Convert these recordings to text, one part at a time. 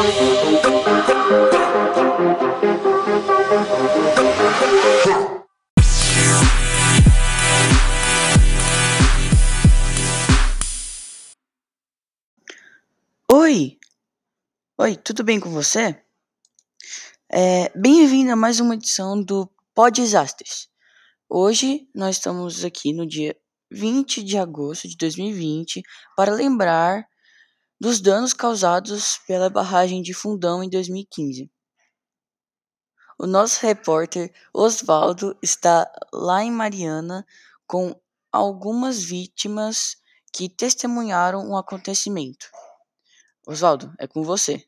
Oi! Oi, tudo bem com você? É, Bem-vindo a mais uma edição do Pod Desastres. Hoje nós estamos aqui no dia 20 de agosto de 2020 para lembrar dos danos causados pela barragem de Fundão em 2015. O nosso repórter Oswaldo está lá em Mariana com algumas vítimas que testemunharam o acontecimento. Oswaldo, é com você.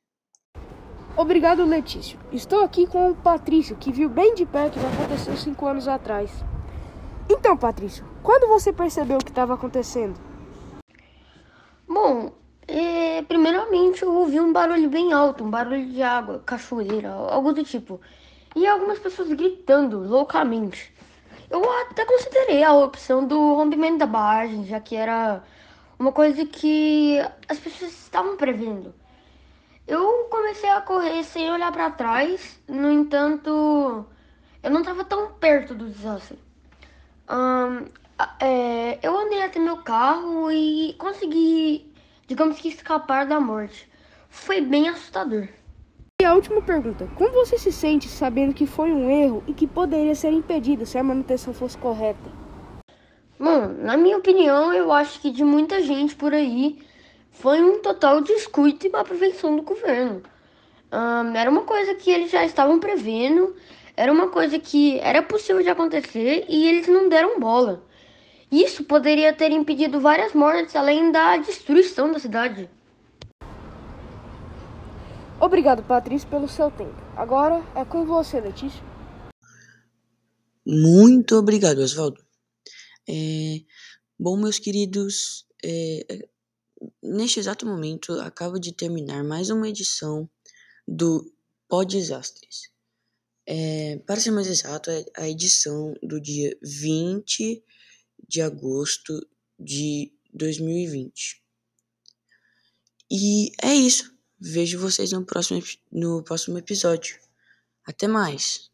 Obrigado, Letício. Estou aqui com o Patrício, que viu bem de perto o que aconteceu cinco anos atrás. Então, Patrício, quando você percebeu o que estava acontecendo? Bom, eu ouvi um barulho bem alto, um barulho de água, cachoeira, algo do tipo. E algumas pessoas gritando loucamente. Eu até considerei a opção do rompimento da barragem, já que era uma coisa que as pessoas estavam prevendo. Eu comecei a correr sem olhar para trás, no entanto, eu não estava tão perto do desastre. É, eu andei até meu carro e consegui, digamos que, escapar da morte. Foi bem assustador. E a última pergunta: como você se sente sabendo que foi um erro e que poderia ser impedido se a manutenção fosse correta? Bom, na minha opinião, eu acho que de muita gente por aí foi um total descuido e má prevenção do governo. Era uma coisa que eles já estavam prevendo, era uma coisa que era possível de acontecer e eles não deram bola. Isso poderia ter impedido várias mortes, além da destruição da cidade. Obrigado, Patrício, pelo seu tempo. Agora é com você, Letícia. Muito obrigado, Oswaldo. É, bom, meus queridos, é, é, neste exato momento acaba de terminar mais uma edição do Pod Desastres. É, para ser mais exato, é a edição do dia 20 de agosto de 2020. E é isso. Vejo vocês no próximo, no próximo episódio. Até mais.